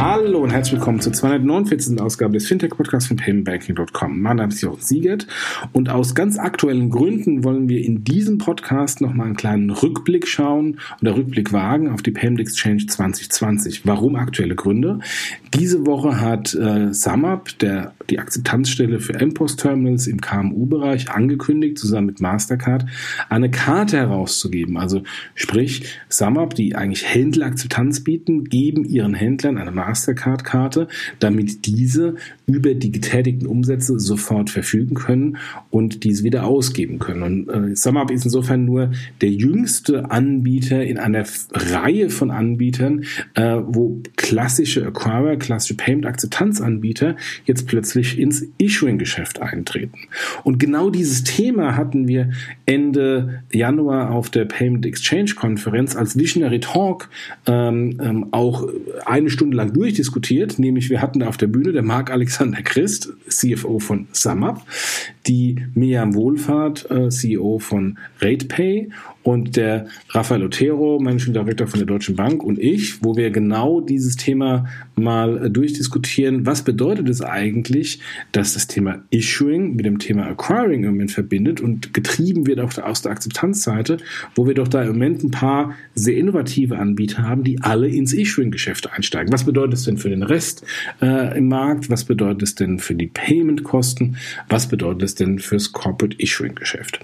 Hallo und herzlich willkommen zur 249. Ausgabe des Fintech-Podcasts von paymentbanking.com. Mein Name ist Jochen Siegert und aus ganz aktuellen Gründen wollen wir in diesem Podcast nochmal einen kleinen Rückblick schauen oder Rückblick wagen auf die Payment Exchange 2020. Warum aktuelle Gründe? Diese Woche hat äh, SumUp, der, die Akzeptanzstelle für MPOS-Terminals im KMU-Bereich, angekündigt, zusammen mit Mastercard, eine Karte herauszugeben. Also sprich, SumUp, die eigentlich Händlerakzeptanz bieten, geben ihren Händlern eine Mastercard-Karte, damit diese über die getätigten Umsätze sofort verfügen können und diese wieder ausgeben können. Und äh, SumUp ist insofern nur der jüngste Anbieter in einer Reihe von Anbietern, äh, wo klassische Acquirer, klassische Payment-Akzeptanzanbieter jetzt plötzlich ins Issuing-Geschäft eintreten. Und genau dieses Thema hatten wir Ende Januar auf der Payment Exchange-Konferenz als Visionary Talk ähm, ähm, auch eine Stunde lang durchdiskutiert, nämlich wir hatten auf der Bühne der Marc Alexander Christ, CFO von SumUp, die Miriam Wohlfahrt, äh, CEO von RatePay und der Rafael Otero, Managing Director von der Deutschen Bank und ich, wo wir genau dieses Thema mal durchdiskutieren. Was bedeutet es eigentlich, dass das Thema Issuing mit dem Thema Acquiring im Moment verbindet und getrieben wird auch aus der Akzeptanzseite, wo wir doch da im Moment ein paar sehr innovative Anbieter haben, die alle ins Issuing-Geschäft einsteigen. Was bedeutet es denn für den Rest äh, im Markt? Was bedeutet es denn für die Payment-Kosten? Was bedeutet es denn fürs Corporate Issuing-Geschäft?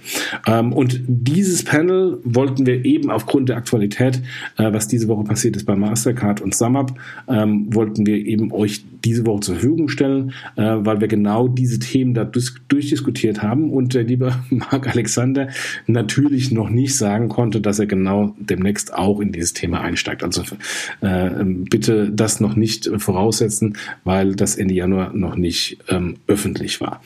Ähm, und dieses Panel wollten wir eben aufgrund der Aktualität, äh, was diese Woche passiert ist bei Mastercard und SumUp, ähm, wollten wir eben euch diese Woche zur Verfügung stellen, äh, weil wir genau diese Themen da durchdiskutiert haben und der liebe Marc Alexander natürlich noch nicht sagen konnte, dass er genau demnächst auch in dieses Thema einsteigt. Also äh, bitte das noch nicht voraussetzen, weil das Ende Januar noch nicht ähm, öffentlich war.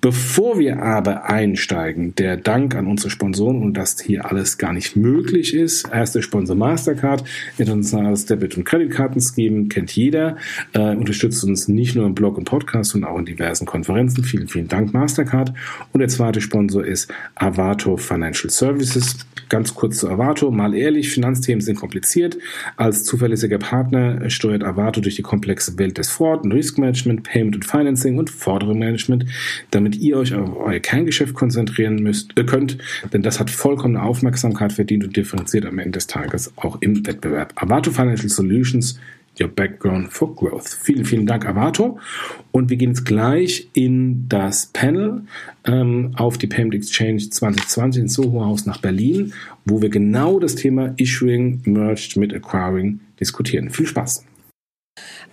Bevor wir aber einsteigen, der Dank an unsere Sponsoren und das hier alles gar nicht möglich ist. Erster Sponsor Mastercard, internationales Debit- und Kreditkartenscheme, kennt jeder, äh, unterstützt uns nicht nur im Blog und Podcast, sondern auch in diversen Konferenzen. Vielen, vielen Dank, Mastercard. Und der zweite Sponsor ist Avato Financial Services. Ganz kurz zu Avato. Mal ehrlich, Finanzthemen sind kompliziert. Als zuverlässiger Partner steuert Avato durch die komplexe Welt des Fraud und Risk Management, Payment und Financing und Forderungsmanagement, damit ihr euch auf euer Kerngeschäft konzentrieren müsst, äh, könnt, denn das hat vollkommene Aufmerksamkeit verdient und differenziert am Ende des Tages auch im Wettbewerb. Avato Financial Solutions Your Background for Growth. Vielen, vielen Dank, Avato. Und wir gehen jetzt gleich in das Panel ähm, auf die Payment Exchange 2020 ins Soho Haus nach Berlin, wo wir genau das Thema Issuing merged mit Acquiring diskutieren. Viel Spaß.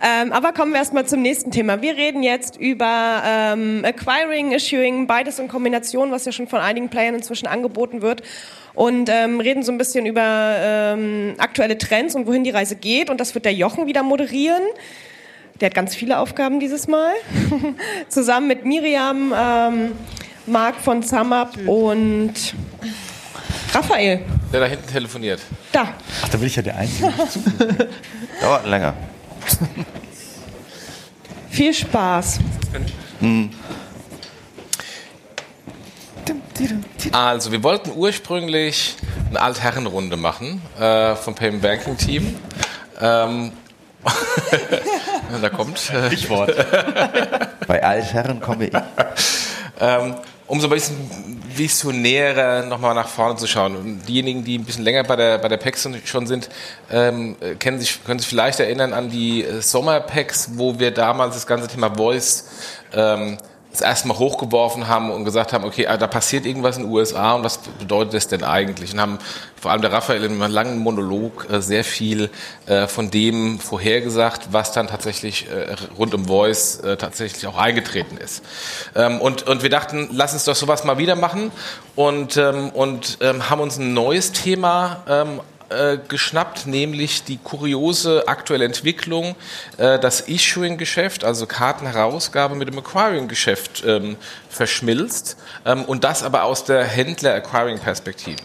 Ähm, aber kommen wir erstmal zum nächsten Thema. Wir reden jetzt über ähm, Acquiring, Issuing, beides in Kombination, was ja schon von einigen Playern inzwischen angeboten wird. Und ähm, reden so ein bisschen über ähm, aktuelle Trends und wohin die Reise geht. Und das wird der Jochen wieder moderieren. Der hat ganz viele Aufgaben dieses Mal. Zusammen mit Miriam, ähm, Marc von SumUp und Raphael. Der da hinten telefoniert. Da. Ach, da bin ich ja der Einzige. Dauert länger. Viel Spaß. Hm. Also, wir wollten ursprünglich eine Altherrenrunde machen äh, vom Payment Banking Team. Ähm, da kommt. Äh, Stichwort. Bei Altherren komme ich. ähm, um so ein bisschen visionärer nochmal nach vorne zu schauen. Und diejenigen, die ein bisschen länger bei der, bei der PEX schon sind, ähm, kennen sich, können sich vielleicht erinnern an die äh, Sommer-PEX, wo wir damals das ganze Thema Voice ähm, das erste Mal hochgeworfen haben und gesagt haben, okay, ah, da passiert irgendwas in den USA und was bedeutet das denn eigentlich? Und haben vor allem der Raphael in einem langen Monolog äh, sehr viel äh, von dem vorhergesagt, was dann tatsächlich äh, rund um Voice tatsächlich auch eingetreten ist. Ähm, und, und wir dachten, lass uns doch sowas mal wieder machen und, ähm, und ähm, haben uns ein neues Thema äh, geschnappt, nämlich die kuriose aktuelle Entwicklung, äh, das Issuing-Geschäft, also Kartenherausgabe mit dem Acquiring-Geschäft ähm, verschmilzt ähm, und das aber aus der Händler-Acquiring-Perspektive.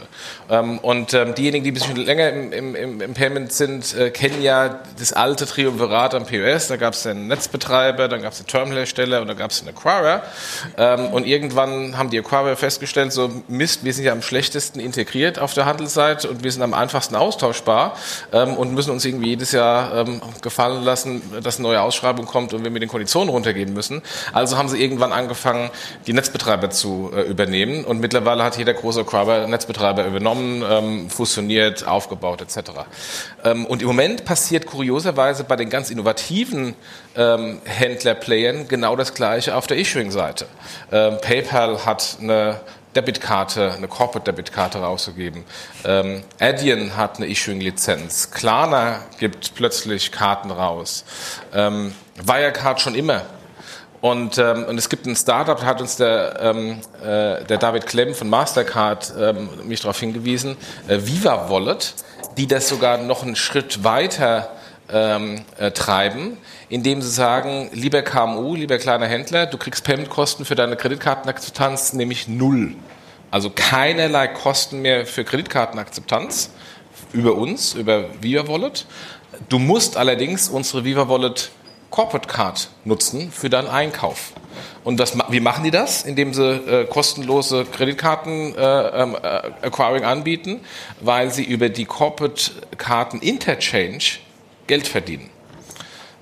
Ähm, und ähm, diejenigen, die ein bisschen länger im, im, im Payment sind, äh, kennen ja das alte Triumvirat am POS. Da gab es den Netzbetreiber, dann gab es den Terminalhersteller und dann gab es den Acquirer. Ähm, und irgendwann haben die Acquirer festgestellt, so Mist, wir sind ja am schlechtesten integriert auf der Handelsseite und wir sind am einfachsten austauschbar ähm, und müssen uns irgendwie jedes Jahr ähm, gefallen lassen, dass eine neue Ausschreibung kommt und wir mit den Konditionen runtergehen müssen. Also haben sie irgendwann angefangen, die Netzbetreiber zu äh, übernehmen und mittlerweile hat jeder große Acquirer Netzbetreiber übernommen, ähm, fusioniert, aufgebaut etc. Ähm, und im Moment passiert kurioserweise bei den ganz innovativen ähm, Händlerplayern genau das gleiche auf der Issuing-Seite. Ähm, PayPal hat eine Debitkarte, eine Corporate Debitkarte rausgegeben. Ähm, Adyen hat eine Issuing-Lizenz. Klarna gibt plötzlich Karten raus. Ähm, Wirecard schon immer. Und, ähm, und es gibt ein Startup, da hat uns der, ähm, äh, der David Klemm von Mastercard ähm, mich darauf hingewiesen, äh, Viva Wallet, die das sogar noch einen Schritt weiter ähm, äh, treiben, indem sie sagen, lieber KMU, lieber kleiner Händler, du kriegst Paymentkosten für deine Kreditkartenakzeptanz nämlich null. Also keinerlei Kosten mehr für Kreditkartenakzeptanz über uns, über Viva Wallet. Du musst allerdings unsere Viva Wallet Corporate Card nutzen für deinen Einkauf. Und das, wie machen die das? Indem sie äh, kostenlose Kreditkarten äh, ähm, äh, Acquiring anbieten, weil sie über die Corporate Karten Interchange Geld verdienen.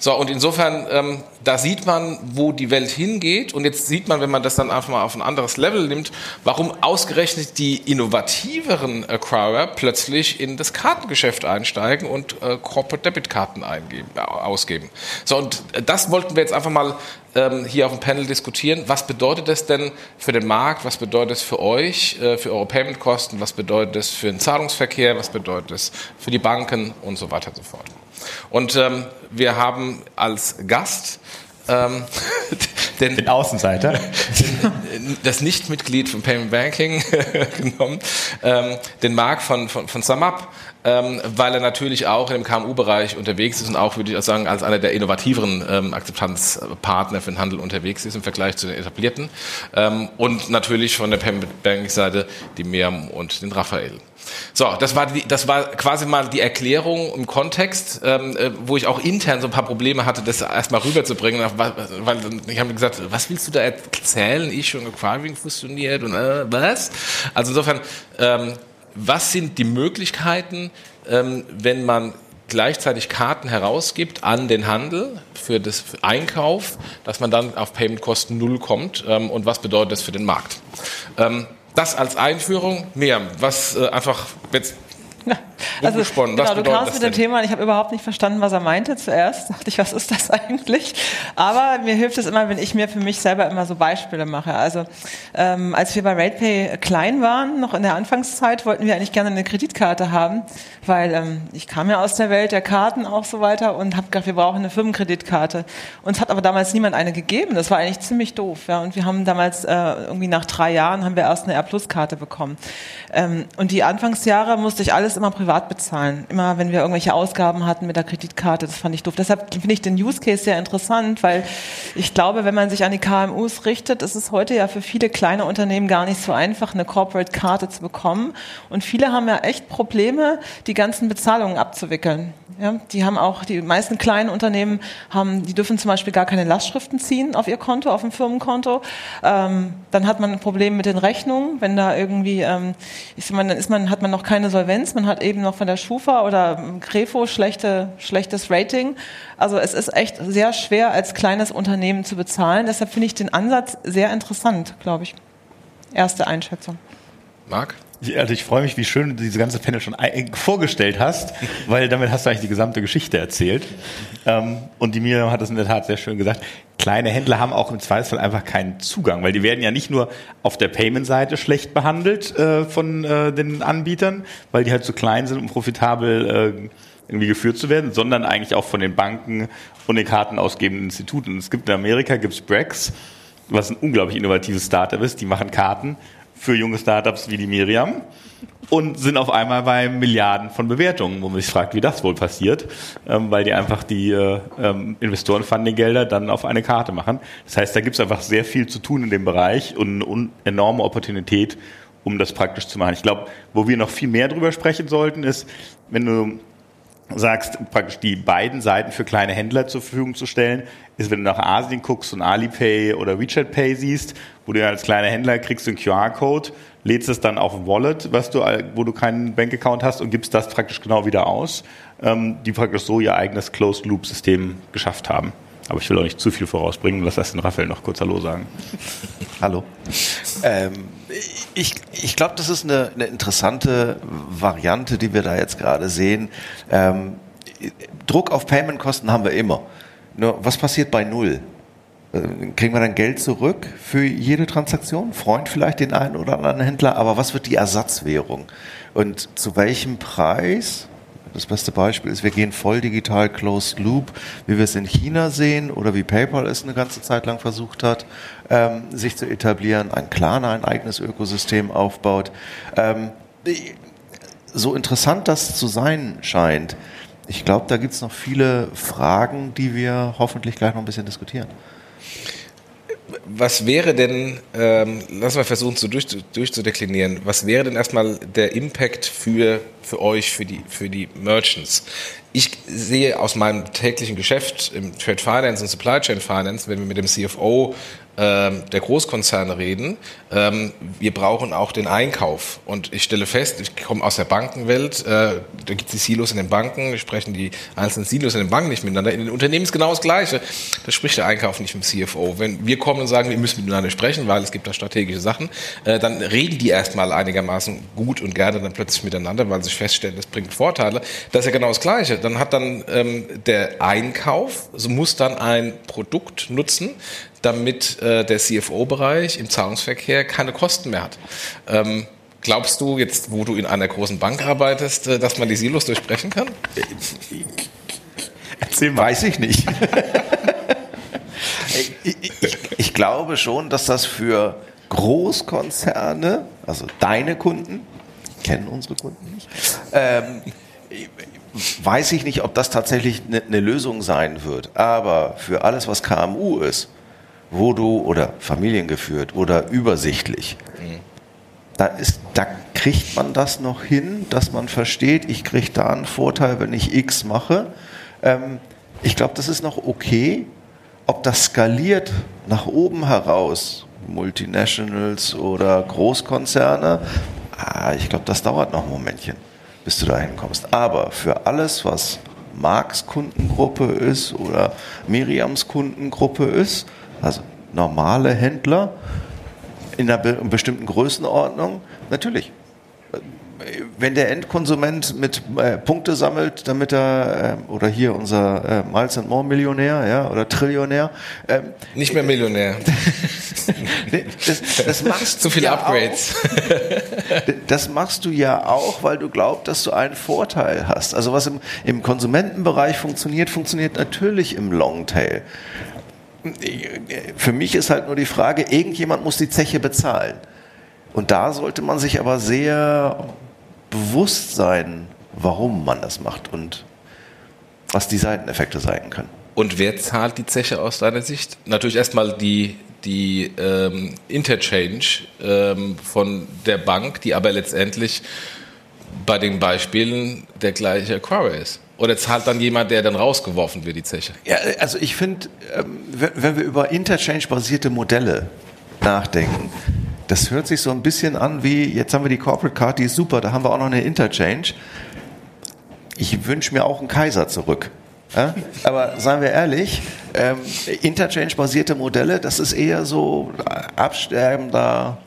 So, und insofern, ähm, da sieht man, wo die Welt hingeht. Und jetzt sieht man, wenn man das dann einfach mal auf ein anderes Level nimmt, warum ausgerechnet die innovativeren Acquirer plötzlich in das Kartengeschäft einsteigen und äh, Corporate Debit Karten eingeben, äh, ausgeben. So, und das wollten wir jetzt einfach mal ähm, hier auf dem Panel diskutieren. Was bedeutet das denn für den Markt? Was bedeutet es für euch, äh, für eure Payment-Kosten? Was bedeutet es für den Zahlungsverkehr? Was bedeutet es für die Banken und so weiter und so fort? Und ähm, wir haben als Gast ähm, den, den, Außenseiter, das Nichtmitglied von Payment Banking genommen, ähm, den Marc von, von, von SumUp, ähm, weil er natürlich auch im KMU-Bereich unterwegs ist und auch, würde ich sagen, als einer der innovativeren ähm, Akzeptanzpartner für den Handel unterwegs ist im Vergleich zu den etablierten. Ähm, und natürlich von der Payment Banking-Seite die Miriam und den Raphael. So, das war, die, das war quasi mal die Erklärung im Kontext, ähm, äh, wo ich auch intern so ein paar Probleme hatte, das erstmal rüberzubringen, weil, ich habe gesagt, was willst du da erzählen? Ich und Acquiring fusioniert und äh, was? Also insofern, ähm, was sind die Möglichkeiten, ähm, wenn man gleichzeitig Karten herausgibt an den Handel für das Einkauf, dass man dann auf Paymentkosten null kommt ähm, und was bedeutet das für den Markt? Ähm, das als Einführung. Miriam, was äh, einfach jetzt ja, also, genau, du kamst mit dem Thema und ich habe überhaupt nicht verstanden, was er meinte zuerst. Dachte ich, was ist das eigentlich? Aber mir hilft es immer, wenn ich mir für mich selber immer so Beispiele mache. Also ähm, als wir bei RatePay klein waren, noch in der Anfangszeit, wollten wir eigentlich gerne eine Kreditkarte haben, weil ähm, ich kam ja aus der Welt der Karten auch so weiter und habe gedacht, wir brauchen eine Firmenkreditkarte. Uns hat aber damals niemand eine gegeben. Das war eigentlich ziemlich doof. Ja. Und wir haben damals äh, irgendwie nach drei Jahren haben wir erst eine R-Plus-Karte bekommen. Ähm, und die Anfangsjahre musste ich alles immer privat bezahlen. Immer wenn wir irgendwelche Ausgaben hatten mit der Kreditkarte, das fand ich doof. Deshalb finde ich den Use Case sehr interessant, weil ich glaube, wenn man sich an die KMUs richtet, ist es heute ja für viele kleine Unternehmen gar nicht so einfach, eine Corporate Karte zu bekommen. Und viele haben ja echt Probleme, die ganzen Bezahlungen abzuwickeln. Ja, die haben auch, die meisten kleinen Unternehmen haben, die dürfen zum Beispiel gar keine Lastschriften ziehen auf ihr Konto, auf ein Firmenkonto. Ähm, dann hat man ein Problem mit den Rechnungen, wenn da irgendwie, ähm, ich mal, dann ist man, hat man noch keine Solvenz, man hat eben noch von der Schufa oder Grefo schlechte, schlechtes Rating. Also es ist echt sehr schwer als kleines Unternehmen zu bezahlen. Deshalb finde ich den Ansatz sehr interessant, glaube ich. Erste Einschätzung. Marc? Also ich freue mich, wie schön du diese ganze Panel schon vorgestellt hast, weil damit hast du eigentlich die gesamte Geschichte erzählt. Ähm, und die Miriam hat es in der Tat sehr schön gesagt. Kleine Händler haben auch im Zweifelsfall einfach keinen Zugang, weil die werden ja nicht nur auf der Payment-Seite schlecht behandelt äh, von äh, den Anbietern, weil die halt zu klein sind, um profitabel äh, irgendwie geführt zu werden, sondern eigentlich auch von den Banken und den kartenausgebenden Instituten. Es gibt in Amerika gibt's Brex, was ein unglaublich innovatives Startup ist. Die machen Karten für junge Startups wie die Miriam und sind auf einmal bei Milliarden von Bewertungen, wo man sich fragt, wie das wohl passiert, ähm, weil die einfach die äh, ähm, Investorenfunding-Gelder dann auf eine Karte machen. Das heißt, da gibt es einfach sehr viel zu tun in dem Bereich und eine enorme Opportunität, um das praktisch zu machen. Ich glaube, wo wir noch viel mehr drüber sprechen sollten, ist, wenn du sagst, praktisch die beiden Seiten für kleine Händler zur Verfügung zu stellen, ist, wenn du nach Asien guckst und Alipay oder WeChat Pay siehst, wo du als kleiner Händler kriegst du einen QR-Code, lädst es dann auf ein Wallet, was du, wo du keinen Bankaccount hast und gibst das praktisch genau wieder aus, ähm, die praktisch so ihr eigenes Closed-Loop-System geschafft haben. Aber ich will auch nicht zu viel vorausbringen. Lass erst den Raphael noch kurz Hallo sagen. Hallo. Ähm, ich ich glaube, das ist eine, eine, interessante Variante, die wir da jetzt gerade sehen. Ähm, Druck auf Payment-Kosten haben wir immer. Nur, was passiert bei Null? Äh, kriegen wir dann Geld zurück für jede Transaktion? Freund vielleicht den einen oder anderen Händler, aber was wird die Ersatzwährung? Und zu welchem Preis? Das beste Beispiel ist, wir gehen voll digital Closed Loop, wie wir es in China sehen oder wie PayPal es eine ganze Zeit lang versucht hat, ähm, sich zu etablieren, ein Klarna ein eigenes Ökosystem aufbaut. Ähm, so interessant das zu sein scheint, ich glaube, da gibt es noch viele Fragen, die wir hoffentlich gleich noch ein bisschen diskutieren was wäre denn, ähm, lass mal versuchen zu durch, durchzudeklinieren, was wäre denn erstmal der Impact für, für euch, für die, für die Merchants? Ich sehe aus meinem täglichen Geschäft im Trade Finance und Supply Chain Finance, wenn wir mit dem CFO der Großkonzerne reden. Ähm, wir brauchen auch den Einkauf. Und ich stelle fest, ich komme aus der Bankenwelt, äh, da gibt es die Silos in den Banken, wir sprechen die einzelnen Silos in den Banken nicht miteinander. In den Unternehmen ist genau das Gleiche. Da spricht der Einkauf nicht mit dem CFO. Wenn wir kommen und sagen, wir müssen miteinander sprechen, weil es gibt da strategische Sachen, äh, dann reden die erstmal einigermaßen gut und gerne dann plötzlich miteinander, weil sie feststellen, das bringt Vorteile. Das ist ja genau das Gleiche. Dann hat dann ähm, der Einkauf, so muss dann ein Produkt nutzen, damit äh, der CFO-Bereich im Zahlungsverkehr keine Kosten mehr hat. Ähm, glaubst du jetzt, wo du in einer großen Bank arbeitest, äh, dass man die Silos durchbrechen kann? Erzähl mal. Weiß ich nicht. ich, ich, ich glaube schon, dass das für Großkonzerne, also deine Kunden, kennen unsere Kunden nicht, ähm, weiß ich nicht, ob das tatsächlich eine, eine Lösung sein wird. Aber für alles, was KMU ist, wo du oder familiengeführt oder übersichtlich. Mhm. Da, ist, da kriegt man das noch hin, dass man versteht, ich kriege da einen Vorteil, wenn ich X mache. Ähm, ich glaube, das ist noch okay. Ob das skaliert nach oben heraus, Multinationals oder Großkonzerne, ah, ich glaube, das dauert noch ein Momentchen, bis du da hinkommst. Aber für alles, was Marks Kundengruppe ist oder Miriams Kundengruppe ist, also normale Händler in einer bestimmten Größenordnung, natürlich. Wenn der Endkonsument mit äh, Punkte sammelt, damit er, äh, oder hier unser äh, Miles and More Millionär, ja, oder Trillionär. Ähm, Nicht mehr Millionär. das, das machst Zu viele ja Upgrades. Auch, das machst du ja auch, weil du glaubst, dass du einen Vorteil hast. Also was im, im Konsumentenbereich funktioniert, funktioniert natürlich im Longtail für mich ist halt nur die Frage, irgendjemand muss die Zeche bezahlen. Und da sollte man sich aber sehr bewusst sein, warum man das macht und was die Seiteneffekte sein können. Und wer zahlt die Zeche aus deiner Sicht? Natürlich erstmal die, die ähm, Interchange ähm, von der Bank, die aber letztendlich bei den Beispielen der gleiche Acquirer ist. Oder zahlt dann jemand, der dann rausgeworfen wird, die Zeche? Ja, also ich finde, ähm, wenn wir über Interchange-basierte Modelle nachdenken, das hört sich so ein bisschen an wie, jetzt haben wir die Corporate Card, die ist super, da haben wir auch noch eine Interchange. Ich wünsche mir auch einen Kaiser zurück. Ja? Aber seien wir ehrlich, ähm, Interchange-basierte Modelle, das ist eher so absterbender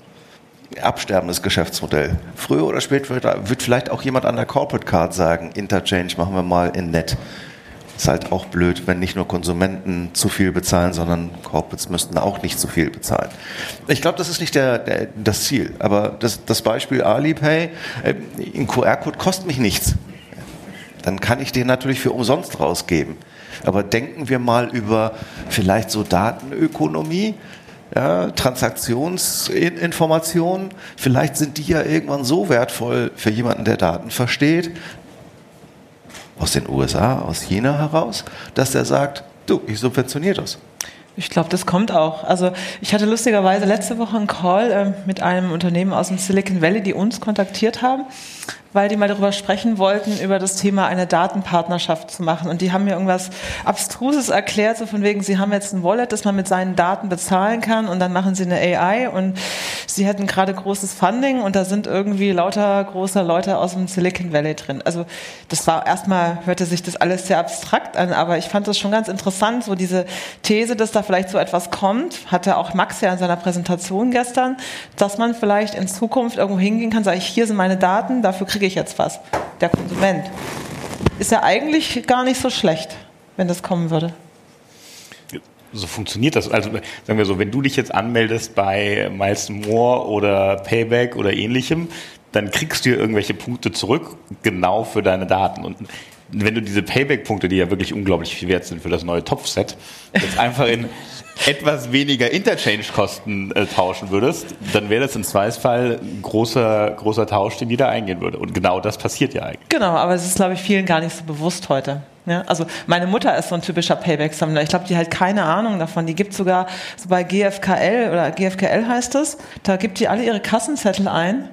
absterbendes Geschäftsmodell. Früher oder später wird, vielleicht auch jemand an der Corporate Card sagen, Interchange machen wir mal in Net. Ist halt auch blöd, wenn nicht nur Konsumenten zu viel bezahlen, sondern Corporates müssten auch nicht zu viel bezahlen. Ich glaube, das ist nicht der, der, das Ziel. Aber das, das Beispiel Alipay, äh, ein QR-Code kostet mich nichts. Dann kann ich den natürlich für umsonst rausgeben. Aber denken wir mal über vielleicht so Datenökonomie ja, Transaktionsinformationen, vielleicht sind die ja irgendwann so wertvoll für jemanden, der Daten versteht, aus den USA, aus China heraus, dass er sagt, du, ich subventioniere das. Ich glaube, das kommt auch. Also ich hatte lustigerweise letzte Woche einen Call äh, mit einem Unternehmen aus dem Silicon Valley, die uns kontaktiert haben, weil die mal darüber sprechen wollten, über das Thema eine Datenpartnerschaft zu machen. Und die haben mir irgendwas Abstruses erklärt, so von wegen, sie haben jetzt ein Wallet, das man mit seinen Daten bezahlen kann und dann machen sie eine AI und sie hätten gerade großes Funding und da sind irgendwie lauter große Leute aus dem Silicon Valley drin. Also das war erstmal, hörte sich das alles sehr abstrakt an, aber ich fand das schon ganz interessant, so diese These, dass da vielleicht so etwas kommt, hatte auch Max ja in seiner Präsentation gestern, dass man vielleicht in Zukunft irgendwo hingehen kann, sage ich, hier sind meine Daten, dafür kriege kriege ich jetzt was? Der Konsument. Ist ja eigentlich gar nicht so schlecht, wenn das kommen würde. So funktioniert das. Also sagen wir so, wenn du dich jetzt anmeldest bei Miles More oder Payback oder ähnlichem, dann kriegst du irgendwelche Punkte zurück, genau für deine Daten. Und wenn du diese Payback-Punkte, die ja wirklich unglaublich viel wert sind für das neue Topfset, jetzt einfach in etwas weniger Interchange-Kosten äh, tauschen würdest, dann wäre das im Zweifelsfall ein großer, großer Tausch, den jeder eingehen würde. Und genau das passiert ja eigentlich. Genau, aber es ist, glaube ich, vielen gar nicht so bewusst heute. Ja, also meine Mutter ist so ein typischer Payback-Sammler. Ich glaube, die hat keine Ahnung davon. Die gibt sogar so bei GFKL oder GFKL heißt es, da gibt die alle ihre Kassenzettel ein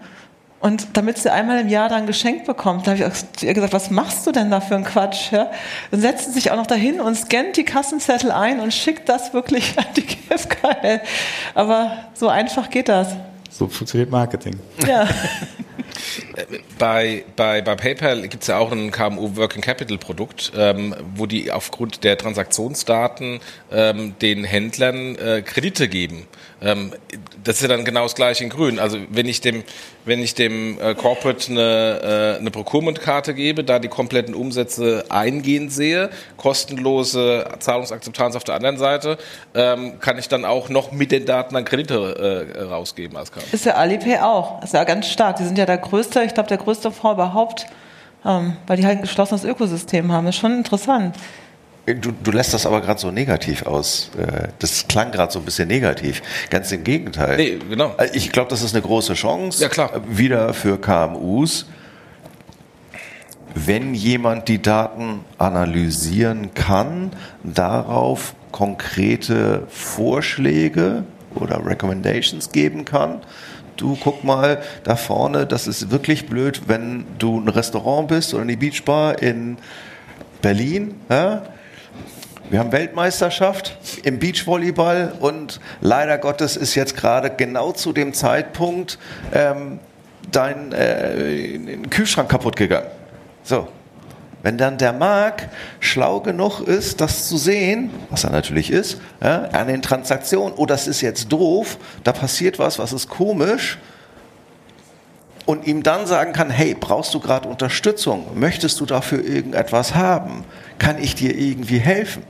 und damit sie einmal im Jahr dann geschenkt bekommt, da habe ich zu ihr gesagt, was machst du denn da für einen Quatsch? Ja? Dann setzt sie sich auch noch dahin und scannt die Kassenzettel ein und schickt das wirklich an die GFKL. Aber so einfach geht das. So funktioniert Marketing. Ja. bei, bei, bei PayPal gibt es ja auch ein KMU Working Capital Produkt, ähm, wo die aufgrund der Transaktionsdaten ähm, den Händlern äh, Kredite geben. Ähm, das ist ja dann genau das gleiche in Grün. Also wenn ich dem, wenn ich dem äh, Corporate eine, äh, eine Procurement-Karte gebe, da die kompletten Umsätze eingehend sehe, kostenlose Zahlungsakzeptanz auf der anderen Seite, ähm, kann ich dann auch noch mit den Daten dann Kredite äh, rausgeben als Karte. Ist ja Alipay auch. Ist ja ganz stark. Die sind ja der größte, ich glaube der größte Fonds überhaupt, ähm, weil die halt ein geschlossenes Ökosystem haben. Das ist schon interessant. Du, du lässt das aber gerade so negativ aus. Äh, das klang gerade so ein bisschen negativ. Ganz im Gegenteil. Nee, genau. Äh, ich glaube, das ist eine große Chance. Ja, klar. Äh, wieder für KMUs. Wenn jemand die Daten analysieren kann, darauf konkrete Vorschläge oder Recommendations geben kann. Du guck mal da vorne, das ist wirklich blöd, wenn du ein Restaurant bist oder eine Beachbar in Berlin. Ja? Wir haben Weltmeisterschaft im Beachvolleyball und leider Gottes ist jetzt gerade genau zu dem Zeitpunkt ähm, dein äh, Kühlschrank kaputt gegangen. So. Wenn dann der Mark schlau genug ist, das zu sehen, was er natürlich ist, ja, an den Transaktionen, oh, das ist jetzt doof, da passiert was, was ist komisch, und ihm dann sagen kann, hey, brauchst du gerade Unterstützung? Möchtest du dafür irgendetwas haben? Kann ich dir irgendwie helfen?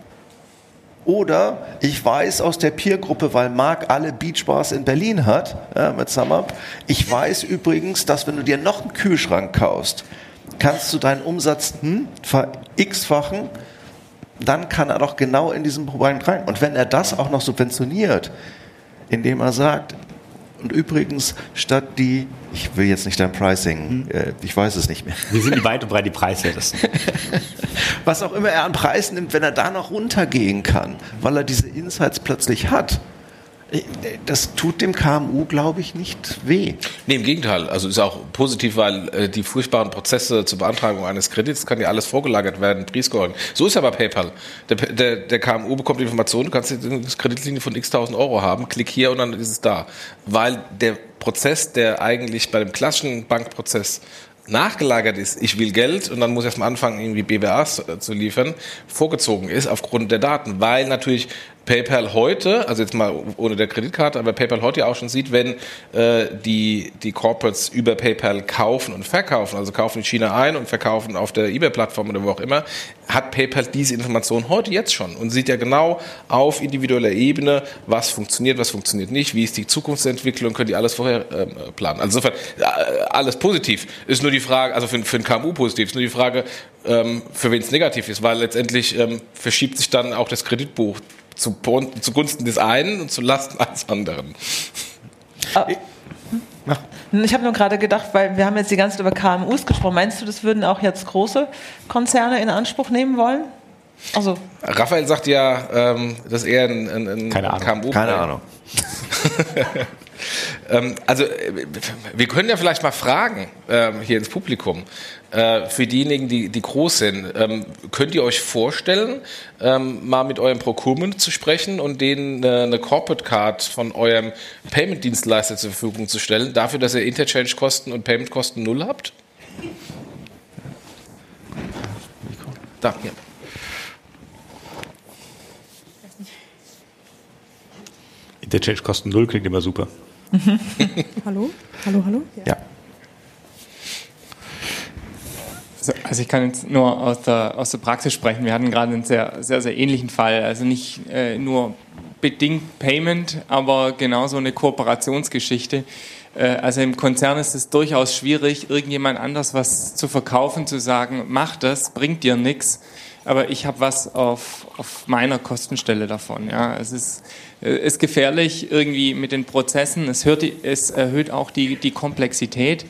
Oder ich weiß aus der Peergruppe, weil Marc alle Beachbars in Berlin hat, ja, mit SumUp, ich weiß übrigens, dass wenn du dir noch einen Kühlschrank kaufst, kannst du deinen Umsatz hm, x-fachen, dann kann er doch genau in diesen Punkt rein. Und wenn er das auch noch subventioniert, indem er sagt, und übrigens, statt die, ich will jetzt nicht dein Pricing, hm. äh, ich weiß es nicht mehr. Wir sind die weit und breit die Preiswertesten. Was auch immer er an Preis nimmt, wenn er da noch runtergehen kann, weil er diese Insights plötzlich hat, das tut dem KMU, glaube ich, nicht weh. Nee, im Gegenteil. Also ist auch positiv, weil äh, die furchtbaren Prozesse zur Beantragung eines Kredits kann ja alles vorgelagert werden, Prescoring. So ist ja bei PayPal. Der, der, der KMU bekommt die Information, du kannst eine Kreditlinie von x tausend Euro haben, klick hier und dann ist es da. Weil der Prozess, der eigentlich bei dem klassischen Bankprozess nachgelagert ist, ich will Geld und dann muss ich erstmal anfangen, irgendwie BWAs äh, zu liefern, vorgezogen ist aufgrund der Daten, weil natürlich PayPal heute, also jetzt mal ohne der Kreditkarte, aber PayPal heute ja auch schon sieht, wenn äh, die, die Corporates über PayPal kaufen und verkaufen, also kaufen in China ein und verkaufen auf der eBay-Plattform oder wo auch immer, hat PayPal diese Information heute jetzt schon und sieht ja genau auf individueller Ebene, was funktioniert, was funktioniert nicht, wie ist die Zukunftsentwicklung, können die alles vorher äh, planen. Also insofern äh, alles positiv. Ist nur die Frage, also für, für ein KMU positiv, ist nur die Frage, ähm, für wen es negativ ist, weil letztendlich ähm, verschiebt sich dann auch das Kreditbuch zu, zugunsten des einen und zu Lasten eines anderen. Ah. Ich habe nur gerade gedacht, weil wir haben jetzt die ganze Zeit über KMUs gesprochen. Meinst du, das würden auch jetzt große Konzerne in Anspruch nehmen wollen? Also. Raphael sagt ja, ähm, dass er ein, ein, ein Keine Ahnung. KMU Keine Ahnung. ähm, also wir können ja vielleicht mal fragen äh, hier ins Publikum. Äh, für diejenigen, die, die groß sind, ähm, könnt ihr euch vorstellen, ähm, mal mit eurem Procurement zu sprechen und denen äh, eine Corporate Card von eurem Payment-Dienstleister zur Verfügung zu stellen, dafür, dass ihr Interchange-Kosten und Payment-Kosten null habt? Da, hier. Interchange-Kosten null klingt immer super. hallo? Hallo, hallo? Ja. Also ich kann jetzt nur aus der, aus der Praxis sprechen. Wir hatten gerade einen sehr, sehr, sehr ähnlichen Fall. Also nicht äh, nur bedingt Payment, aber genauso eine Kooperationsgeschichte. Äh, also im Konzern ist es durchaus schwierig, irgendjemand anders was zu verkaufen, zu sagen, mach das, bringt dir nichts, aber ich habe was auf, auf meiner Kostenstelle davon. Ja. Es ist, äh, ist gefährlich irgendwie mit den Prozessen, es, hört, es erhöht auch die, die Komplexität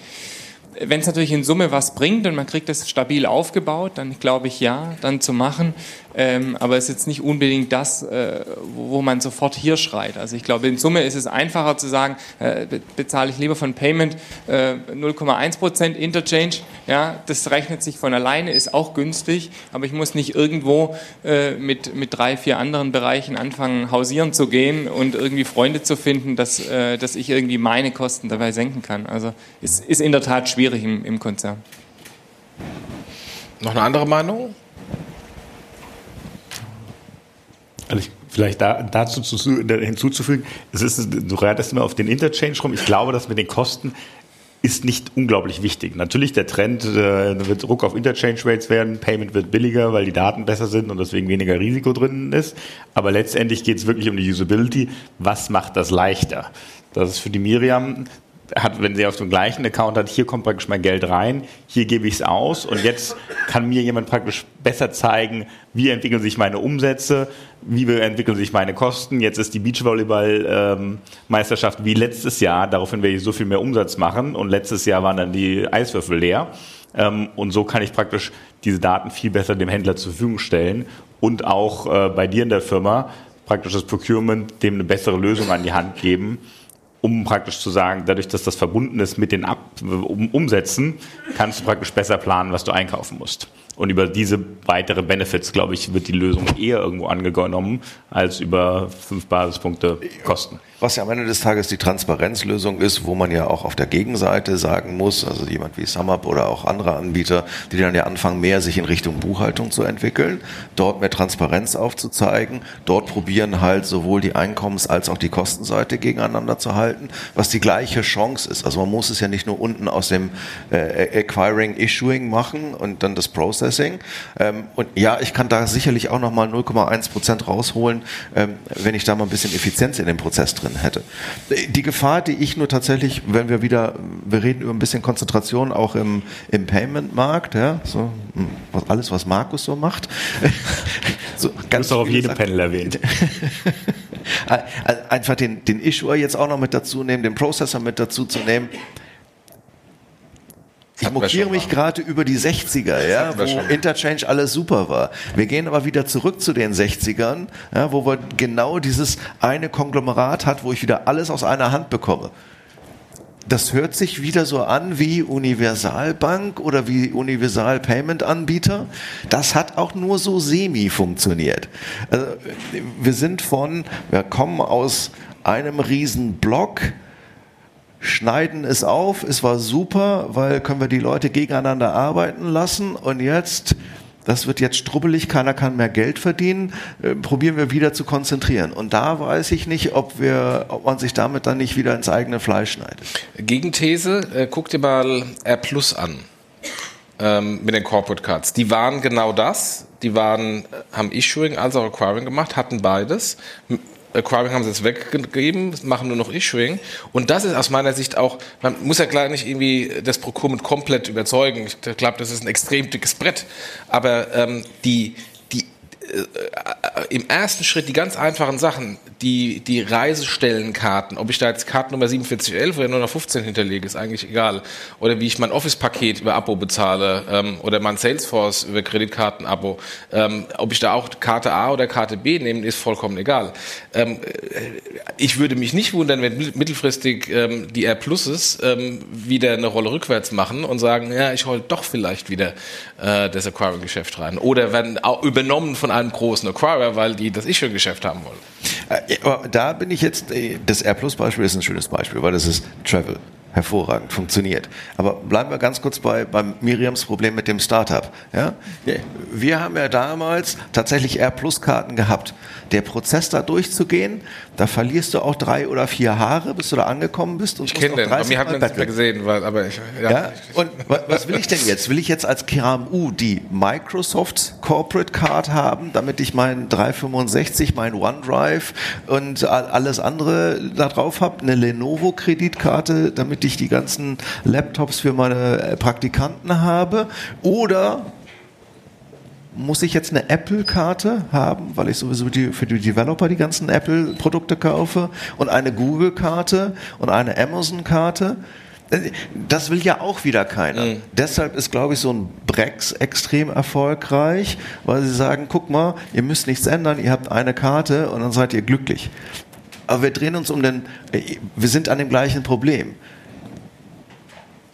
wenn es natürlich in Summe was bringt und man kriegt das stabil aufgebaut, dann glaube ich ja, dann zu machen. Ähm, aber es ist jetzt nicht unbedingt das, äh, wo man sofort hier schreit. Also ich glaube, in Summe ist es einfacher zu sagen, äh, bezahle ich lieber von Payment äh, 0,1% Interchange. Ja, das rechnet sich von alleine, ist auch günstig, aber ich muss nicht irgendwo äh, mit, mit drei, vier anderen Bereichen anfangen, hausieren zu gehen und irgendwie Freunde zu finden, dass, äh, dass ich irgendwie meine Kosten dabei senken kann. Also es ist in der Tat schwierig im, im Konzern. Noch eine andere Meinung? Also ich, vielleicht da, dazu zu, hinzuzufügen, es ist, du reitest immer auf den Interchange rum. Ich glaube, dass mit den Kosten ist nicht unglaublich wichtig. Natürlich der Trend äh, wird Druck auf Interchange Rates werden, Payment wird billiger, weil die Daten besser sind und deswegen weniger Risiko drin ist. Aber letztendlich geht es wirklich um die Usability. Was macht das leichter? Das ist für die Miriam hat, wenn sie auf dem gleichen Account hat, hier kommt praktisch mein Geld rein, hier gebe ich es aus und jetzt kann mir jemand praktisch besser zeigen, wie entwickeln sich meine Umsätze, wie entwickeln sich meine Kosten. Jetzt ist die Beachvolleyball-Meisterschaft ähm, wie letztes Jahr, daraufhin werde ich so viel mehr Umsatz machen und letztes Jahr waren dann die Eiswürfel leer. Ähm, und so kann ich praktisch diese Daten viel besser dem Händler zur Verfügung stellen und auch äh, bei dir in der Firma praktisch das Procurement dem eine bessere Lösung an die Hand geben um praktisch zu sagen, dadurch, dass das verbunden ist mit den Ab um Umsätzen, kannst du praktisch besser planen, was du einkaufen musst. Und über diese weitere Benefits, glaube ich, wird die Lösung eher irgendwo angenommen, als über fünf Basispunkte Kosten. Was ja am Ende des Tages die Transparenzlösung ist, wo man ja auch auf der Gegenseite sagen muss, also jemand wie SumUp oder auch andere Anbieter, die dann ja anfangen, mehr sich in Richtung Buchhaltung zu entwickeln, dort mehr Transparenz aufzuzeigen, dort probieren halt sowohl die Einkommens- als auch die Kostenseite gegeneinander zu halten, was die gleiche Chance ist. Also man muss es ja nicht nur unten aus dem äh, Acquiring, Issuing machen und dann das Processing. Ähm, und ja, ich kann da sicherlich auch nochmal 0,1 Prozent rausholen, ähm, wenn ich da mal ein bisschen Effizienz in den Prozess drin drin hätte. Die Gefahr, die ich nur tatsächlich, wenn wir wieder, wir reden über ein bisschen Konzentration auch im, im Payment-Markt, ja, so, hm, alles, was Markus so macht. so, ganz du auf jedem. Panel erwähnt. Einfach den, den Issuer jetzt auch noch mit dazu nehmen, den Processor mit dazu zu nehmen. Ich mokiere mich gerade über die 60er, ja, wo Interchange alles super war. Wir gehen aber wieder zurück zu den 60ern, ja, wo wir genau dieses eine Konglomerat hat, wo ich wieder alles aus einer Hand bekomme. Das hört sich wieder so an wie Universalbank oder wie Universal Payment Anbieter. Das hat auch nur so semi funktioniert. Also, wir sind von, wir kommen aus einem riesen Block, schneiden es auf, es war super, weil können wir die Leute gegeneinander arbeiten lassen und jetzt, das wird jetzt strubbelig, keiner kann mehr Geld verdienen, äh, probieren wir wieder zu konzentrieren. Und da weiß ich nicht, ob, wir, ob man sich damit dann nicht wieder ins eigene Fleisch schneidet. Gegenthese, äh, guck dir mal R Plus an ähm, mit den Corporate Cards. Die waren genau das. Die waren, haben Issuing als auch Acquiring gemacht, hatten beides. Acquiring haben sie jetzt weggegeben, machen nur noch Issuing. Und das ist aus meiner Sicht auch, man muss ja klar nicht irgendwie das Procurement komplett überzeugen. Ich glaube, das ist ein extrem dickes Brett. Aber ähm, die, im ersten Schritt die ganz einfachen Sachen, die, die Reisestellenkarten, ob ich da jetzt Kartennummer 4711 oder nur noch 15 hinterlege, ist eigentlich egal. Oder wie ich mein Office-Paket über Abo bezahle ähm, oder mein Salesforce über Kreditkarten-Abo. Ähm, ob ich da auch Karte A oder Karte B nehme, ist vollkommen egal. Ähm, äh, ich würde mich nicht wundern, wenn mittelfristig ähm, die R Pluses ähm, wieder eine Rolle rückwärts machen und sagen, ja, ich hole doch vielleicht wieder äh, das Acquiring-Geschäft rein. Oder werden übernommen von einem großen Acquirer, weil die das Issue-Geschäft haben wollen. Äh, da bin ich jetzt, äh, das R Plus Beispiel ist ein schönes Beispiel, weil das ist Travel hervorragend funktioniert. Aber bleiben wir ganz kurz bei, bei Miriams Problem mit dem Startup. Ja? Wir haben ja damals tatsächlich R Plus Karten gehabt. Der Prozess da durchzugehen, da verlierst du auch drei oder vier Haare, bis du da angekommen bist. Und ich kenne den, aber mir hat man nicht mehr gesehen. Weil, aber ich, ja. ja. Und was will ich denn jetzt? Will ich jetzt als KMU die Microsoft Corporate Card haben, damit ich meinen 365, mein OneDrive und alles andere da drauf habe? Eine Lenovo Kreditkarte, damit damit ich die ganzen Laptops für meine äh, Praktikanten habe? Oder muss ich jetzt eine Apple-Karte haben, weil ich sowieso die, für die Developer die ganzen Apple-Produkte kaufe und eine Google-Karte und eine Amazon-Karte? Das will ja auch wieder keiner. Mhm. Deshalb ist, glaube ich, so ein Brex extrem erfolgreich, weil sie sagen, guck mal, ihr müsst nichts ändern, ihr habt eine Karte und dann seid ihr glücklich. Aber wir drehen uns um den, äh, wir sind an dem gleichen Problem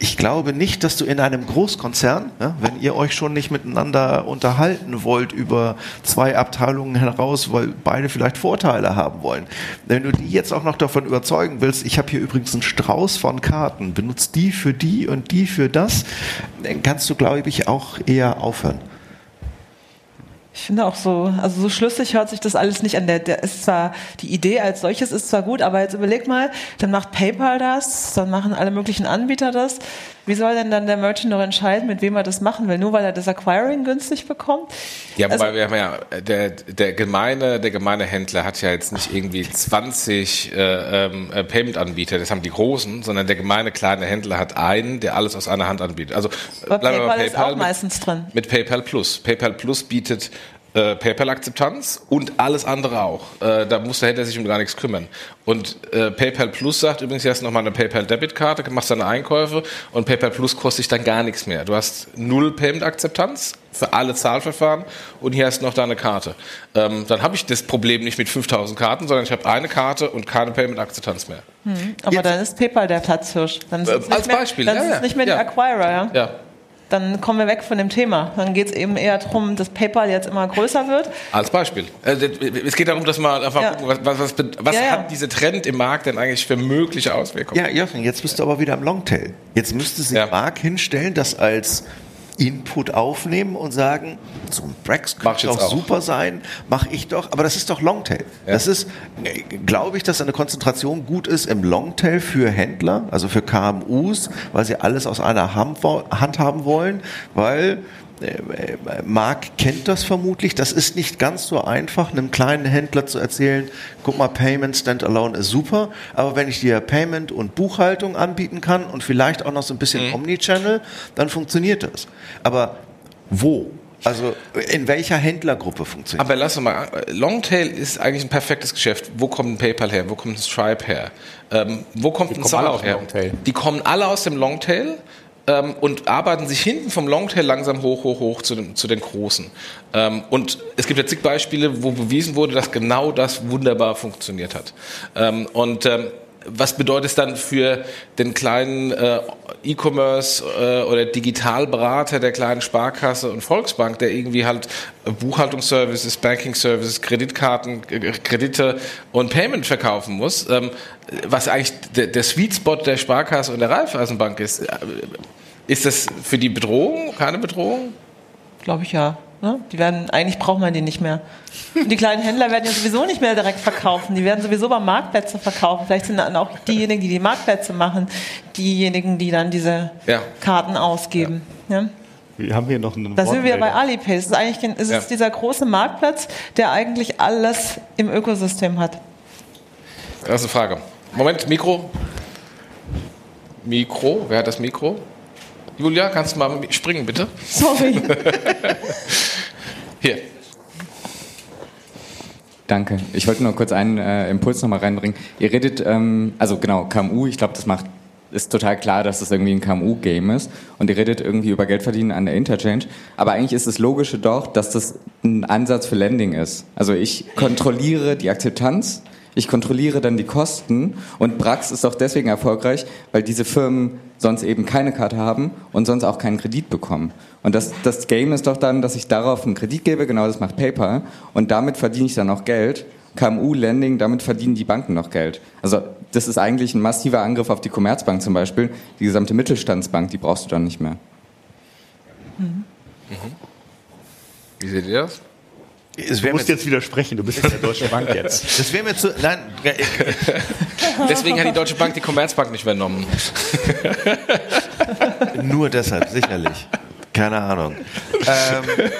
ich glaube nicht, dass du in einem Großkonzern, ja, wenn ihr euch schon nicht miteinander unterhalten wollt über zwei Abteilungen heraus, weil beide vielleicht Vorteile haben wollen, wenn du die jetzt auch noch davon überzeugen willst, ich habe hier übrigens einen Strauß von Karten, benutzt die für die und die für das, dann kannst du, glaube ich, auch eher aufhören. Ich finde auch so, also so schlüssig hört sich das alles nicht an. Der, der ist zwar, die Idee als solches ist zwar gut, aber jetzt überleg mal, dann macht PayPal das, dann machen alle möglichen Anbieter das. Wie soll denn dann der Merchant noch entscheiden, mit wem er das machen will? Nur weil er das Acquiring günstig bekommt? Ja, wobei also, wir haben ja, der, der gemeine, der gemeine Händler hat ja jetzt nicht irgendwie 20 äh, ähm, äh, Payment-Anbieter, das haben die großen, sondern der gemeine kleine Händler hat einen, der alles aus einer Hand anbietet. Also bleiben PayPal, wir bei PayPal ist auch mit, meistens drin. Mit PayPal Plus. PayPal Plus bietet äh, PayPal-Akzeptanz und alles andere auch. Äh, da muss der Händler sich um gar nichts kümmern. Und äh, PayPal Plus sagt übrigens, hier hast du nochmal eine PayPal-Debitkarte, machst deine Einkäufe und PayPal Plus kostet dich dann gar nichts mehr. Du hast null Payment-Akzeptanz für alle Zahlverfahren und hier hast du noch deine Karte. Ähm, dann habe ich das Problem nicht mit 5000 Karten, sondern ich habe eine Karte und keine Payment-Akzeptanz mehr. Hm, aber Jetzt, dann ist PayPal der Platzhirsch. Dann äh, als mehr, Beispiel. Dann ja, ist es nicht mehr ja. der Acquirer, ja? Ja dann kommen wir weg von dem Thema. Dann geht es eben eher darum, dass PayPal jetzt immer größer wird. Als Beispiel. Also, es geht darum, dass man einfach ja. gucken, was, was, was ja, ja. hat dieser Trend im Markt denn eigentlich für mögliche Auswirkungen? Ja, Jochen, jetzt bist du aber wieder am Longtail. Jetzt müsste sich Mark hinstellen, das als Input aufnehmen und sagen, so ein Brex könnte doch auch. super sein, mache ich doch, aber das ist doch Longtail. Ja. Das ist, glaube ich, dass eine Konzentration gut ist im Longtail für Händler, also für KMUs, weil sie alles aus einer Hand haben wollen, weil Marc kennt das vermutlich. Das ist nicht ganz so einfach, einem kleinen Händler zu erzählen, guck mal, Payment Standalone ist super, aber wenn ich dir Payment und Buchhaltung anbieten kann und vielleicht auch noch so ein bisschen mhm. Omnichannel, dann funktioniert das. Aber wo? Also in welcher Händlergruppe funktioniert Aber lass uns mal, Longtail ist eigentlich ein perfektes Geschäft. Wo kommt ein PayPal her? Wo kommt ein Stripe her? Ähm, wo kommt Die ein Zahler her? Longtail. Die kommen alle aus dem Longtail ähm, und arbeiten sich hinten vom Longtail langsam hoch, hoch, hoch zu, den, zu den Großen. Ähm, und es gibt ja zig Beispiele, wo bewiesen wurde, dass genau das wunderbar funktioniert hat. Ähm, und ähm, was bedeutet es dann für den kleinen äh, E-Commerce äh, oder Digitalberater der kleinen Sparkasse und Volksbank, der irgendwie halt Buchhaltungsservices, Banking-Services, Kreditkarten, Kredite und Payment verkaufen muss, ähm, was eigentlich der, der Sweet Spot der Sparkasse und der Raiffeisenbank ist. Ist das für die Bedrohung keine Bedrohung? Glaube ich ja. Ne? Die werden, eigentlich braucht man die nicht mehr. Und die kleinen Händler werden ja sowieso nicht mehr direkt verkaufen. Die werden sowieso bei Marktplätze verkaufen. Vielleicht sind dann auch diejenigen, die die Marktplätze machen, diejenigen, die dann diese ja. Karten ausgeben. Ja. ja? Wir haben hier noch einen Da sind wir bei Alipay. Es ist eigentlich es ist dieser große Marktplatz, der eigentlich alles im Ökosystem hat. Erste Frage. Moment, Mikro. Mikro, wer hat das Mikro? Julia, kannst du mal springen, bitte? Sorry. Hier. Danke. Ich wollte nur kurz einen äh, Impuls nochmal reinbringen. Ihr redet, ähm, also genau, KMU, ich glaube, das macht ist total klar, dass das irgendwie ein KMU-Game ist und ihr redet irgendwie über Geld verdienen an der Interchange. Aber eigentlich ist das Logische doch, dass das ein Ansatz für Lending ist. Also ich kontrolliere die Akzeptanz, ich kontrolliere dann die Kosten und Brax ist auch deswegen erfolgreich, weil diese Firmen sonst eben keine Karte haben und sonst auch keinen Kredit bekommen. Und das, das Game ist doch dann, dass ich darauf einen Kredit gebe, genau das macht PayPal und damit verdiene ich dann auch Geld KMU-Lending, damit verdienen die Banken noch Geld. Also das ist eigentlich ein massiver Angriff auf die Commerzbank zum Beispiel. Die gesamte Mittelstandsbank, die brauchst du dann nicht mehr. Mhm. Wie seht ihr das? Du musst jetzt widersprechen, du bist in der Deutschen Bank jetzt. Das wäre mir zu. Nein. Deswegen hat die Deutsche Bank die Commerzbank nicht übernommen. Nur deshalb, sicherlich. Keine Ahnung. Ähm,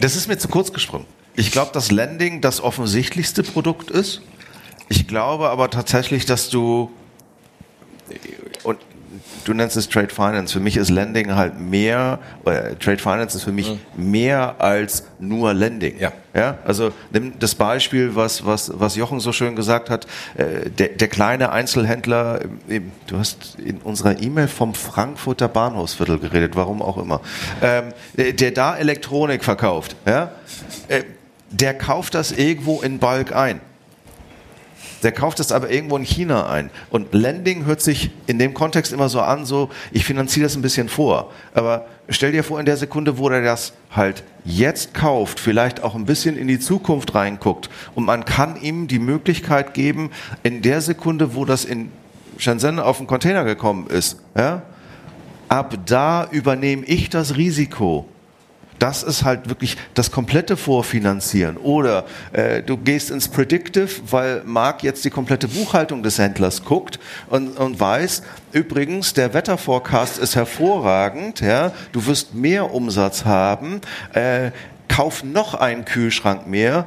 das ist mir zu kurz gesprungen. Ich glaube, dass Lending das offensichtlichste Produkt ist. Ich glaube aber tatsächlich, dass du und du nennst es Trade Finance. Für mich ist Lending halt mehr, oder Trade Finance ist für mich mhm. mehr als nur Lending. Ja. ja. Also nimm das Beispiel, was, was, was Jochen so schön gesagt hat, äh, der, der kleine Einzelhändler, du hast in unserer E-Mail vom Frankfurter Bahnhofsviertel geredet, warum auch immer, ähm, der da Elektronik verkauft, ja, äh, der kauft das irgendwo in Bulk ein. Der kauft es aber irgendwo in China ein. Und Lending hört sich in dem Kontext immer so an, so, ich finanziere das ein bisschen vor. Aber stell dir vor, in der Sekunde, wo er das halt jetzt kauft, vielleicht auch ein bisschen in die Zukunft reinguckt und man kann ihm die Möglichkeit geben, in der Sekunde, wo das in Shenzhen auf den Container gekommen ist, ja, ab da übernehme ich das Risiko das ist halt wirklich das komplette Vorfinanzieren. Oder äh, du gehst ins Predictive, weil Marc jetzt die komplette Buchhaltung des Händlers guckt und, und weiß, übrigens, der Wetterforecast ist hervorragend, ja, du wirst mehr Umsatz haben, äh, kauf noch einen Kühlschrank mehr.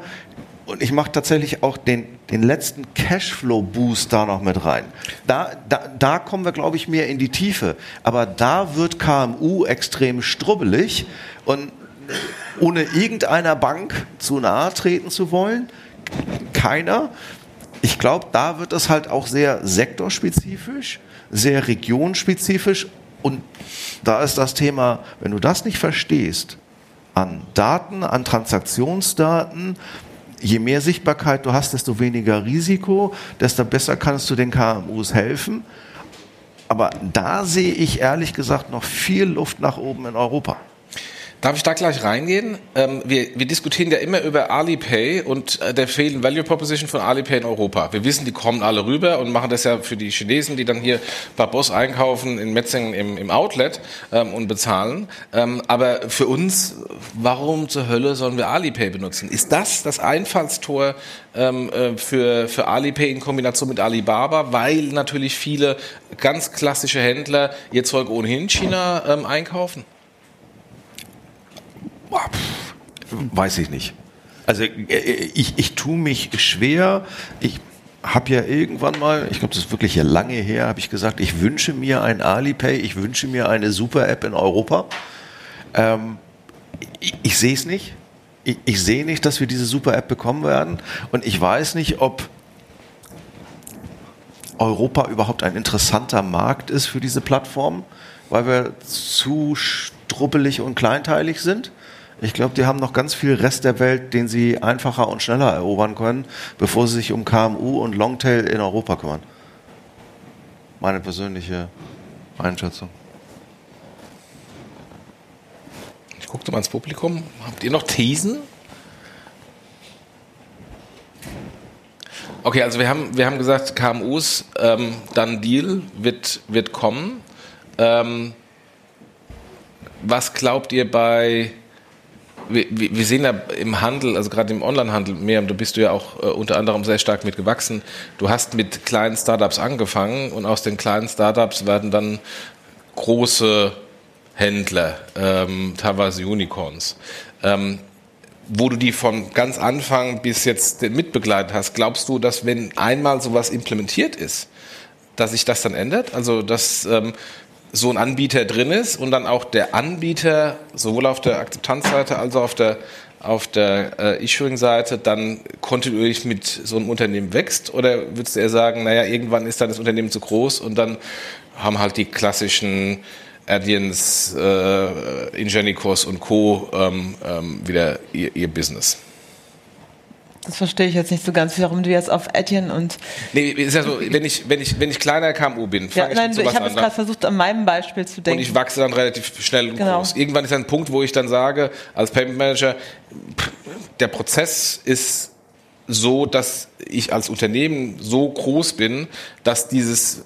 Und ich mache tatsächlich auch den, den letzten Cashflow-Boost da noch mit rein. Da, da, da kommen wir, glaube ich, mehr in die Tiefe. Aber da wird KMU extrem strubbelig. Und ohne irgendeiner Bank zu nahe treten zu wollen. Keiner. Ich glaube, da wird es halt auch sehr sektorspezifisch, sehr regionspezifisch. Und da ist das Thema, wenn du das nicht verstehst, an Daten, an Transaktionsdaten, je mehr Sichtbarkeit du hast, desto weniger Risiko, desto besser kannst du den KMUs helfen. Aber da sehe ich ehrlich gesagt noch viel Luft nach oben in Europa. Darf ich da gleich reingehen? Ähm, wir, wir, diskutieren ja immer über Alipay und äh, der fehlenden Value Proposition von Alipay in Europa. Wir wissen, die kommen alle rüber und machen das ja für die Chinesen, die dann hier bei Boss einkaufen in Metzingen im, im Outlet ähm, und bezahlen. Ähm, aber für uns, warum zur Hölle sollen wir Alipay benutzen? Ist das das Einfallstor ähm, äh, für, für Alipay in Kombination mit Alibaba? Weil natürlich viele ganz klassische Händler ihr Zeug ohnehin in China ähm, einkaufen? Weiß ich nicht. Also äh, ich, ich tue mich schwer. Ich habe ja irgendwann mal, ich glaube, das ist wirklich lange her, habe ich gesagt, ich wünsche mir ein Alipay, ich wünsche mir eine super App in Europa. Ähm, ich, ich sehe es nicht. Ich, ich sehe nicht, dass wir diese super App bekommen werden. Und ich weiß nicht, ob Europa überhaupt ein interessanter Markt ist für diese Plattform, weil wir zu strubbelig und kleinteilig sind. Ich glaube, die haben noch ganz viel Rest der Welt, den sie einfacher und schneller erobern können, bevor sie sich um KMU und Longtail in Europa kümmern. Meine persönliche Einschätzung. Ich gucke mal ins Publikum. Habt ihr noch Thesen? Okay, also wir haben, wir haben gesagt, KMUs, ähm, dann Deal wird, wird kommen. Ähm, was glaubt ihr bei wir, wir sehen ja im Handel, also gerade im Onlinehandel, Miriam, du bist du ja auch äh, unter anderem sehr stark mitgewachsen. Du hast mit kleinen Startups angefangen und aus den kleinen Startups werden dann große Händler, ähm, teilweise Unicorns. Ähm, wo du die von ganz Anfang bis jetzt mitbegleitet hast, glaubst du, dass wenn einmal sowas implementiert ist, dass sich das dann ändert? Also dass ähm, so ein Anbieter drin ist und dann auch der Anbieter sowohl auf der Akzeptanzseite als auch auf der auf der äh, Issuing-Seite dann kontinuierlich mit so einem Unternehmen wächst? Oder würdest du eher sagen, naja, irgendwann ist dann das Unternehmen zu groß und dann haben halt die klassischen Addiens, äh, Ingenicors und Co. Ähm, ähm, wieder ihr, ihr Business? Das verstehe ich jetzt nicht so ganz, warum du jetzt auf Etienne und. Nee, ist ja so, wenn ich, wenn ich, wenn ich kleiner KMU bin, fange ja, nein, ich mit sowas ich habe jetzt gerade versucht, an meinem Beispiel zu denken. Und ich wachse dann relativ schnell und genau. groß. Irgendwann ist ein Punkt, wo ich dann sage, als Payment Manager, der Prozess ist so, dass ich als Unternehmen so groß bin, dass dieses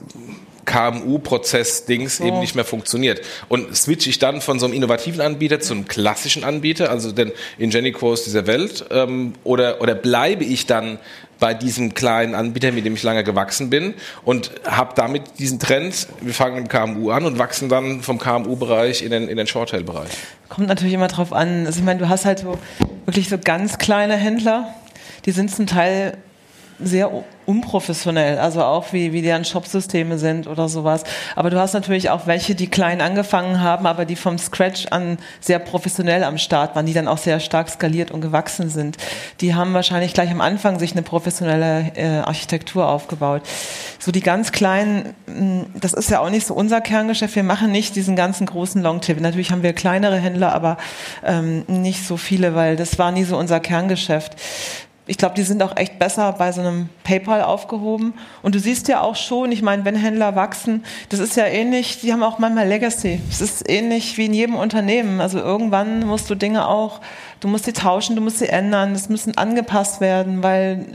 KMU-Prozess-Dings oh. eben nicht mehr funktioniert. Und switche ich dann von so einem innovativen Anbieter zu einem klassischen Anbieter, also den Ingenicors dieser Welt, ähm, oder, oder bleibe ich dann bei diesem kleinen Anbieter, mit dem ich lange gewachsen bin und habe damit diesen Trend, wir fangen im KMU an und wachsen dann vom KMU-Bereich in den, in den Shorttail-Bereich. Kommt natürlich immer drauf an. Also ich meine, du hast halt so wirklich so ganz kleine Händler, die sind zum Teil sehr unprofessionell, also auch wie, wie deren Shopsysteme sind oder sowas. Aber du hast natürlich auch welche, die klein angefangen haben, aber die vom Scratch an sehr professionell am Start waren, die dann auch sehr stark skaliert und gewachsen sind. Die haben wahrscheinlich gleich am Anfang sich eine professionelle äh, Architektur aufgebaut. So die ganz kleinen, hm, das ist ja auch nicht so unser Kerngeschäft. Wir machen nicht diesen ganzen großen Longtail. Natürlich haben wir kleinere Händler, aber ähm, nicht so viele, weil das war nie so unser Kerngeschäft ich glaube, die sind auch echt besser bei so einem PayPal aufgehoben. Und du siehst ja auch schon, ich meine, wenn Händler wachsen, das ist ja ähnlich, die haben auch manchmal Legacy. Es ist ähnlich wie in jedem Unternehmen. Also irgendwann musst du Dinge auch, du musst sie tauschen, du musst sie ändern, es müssen angepasst werden, weil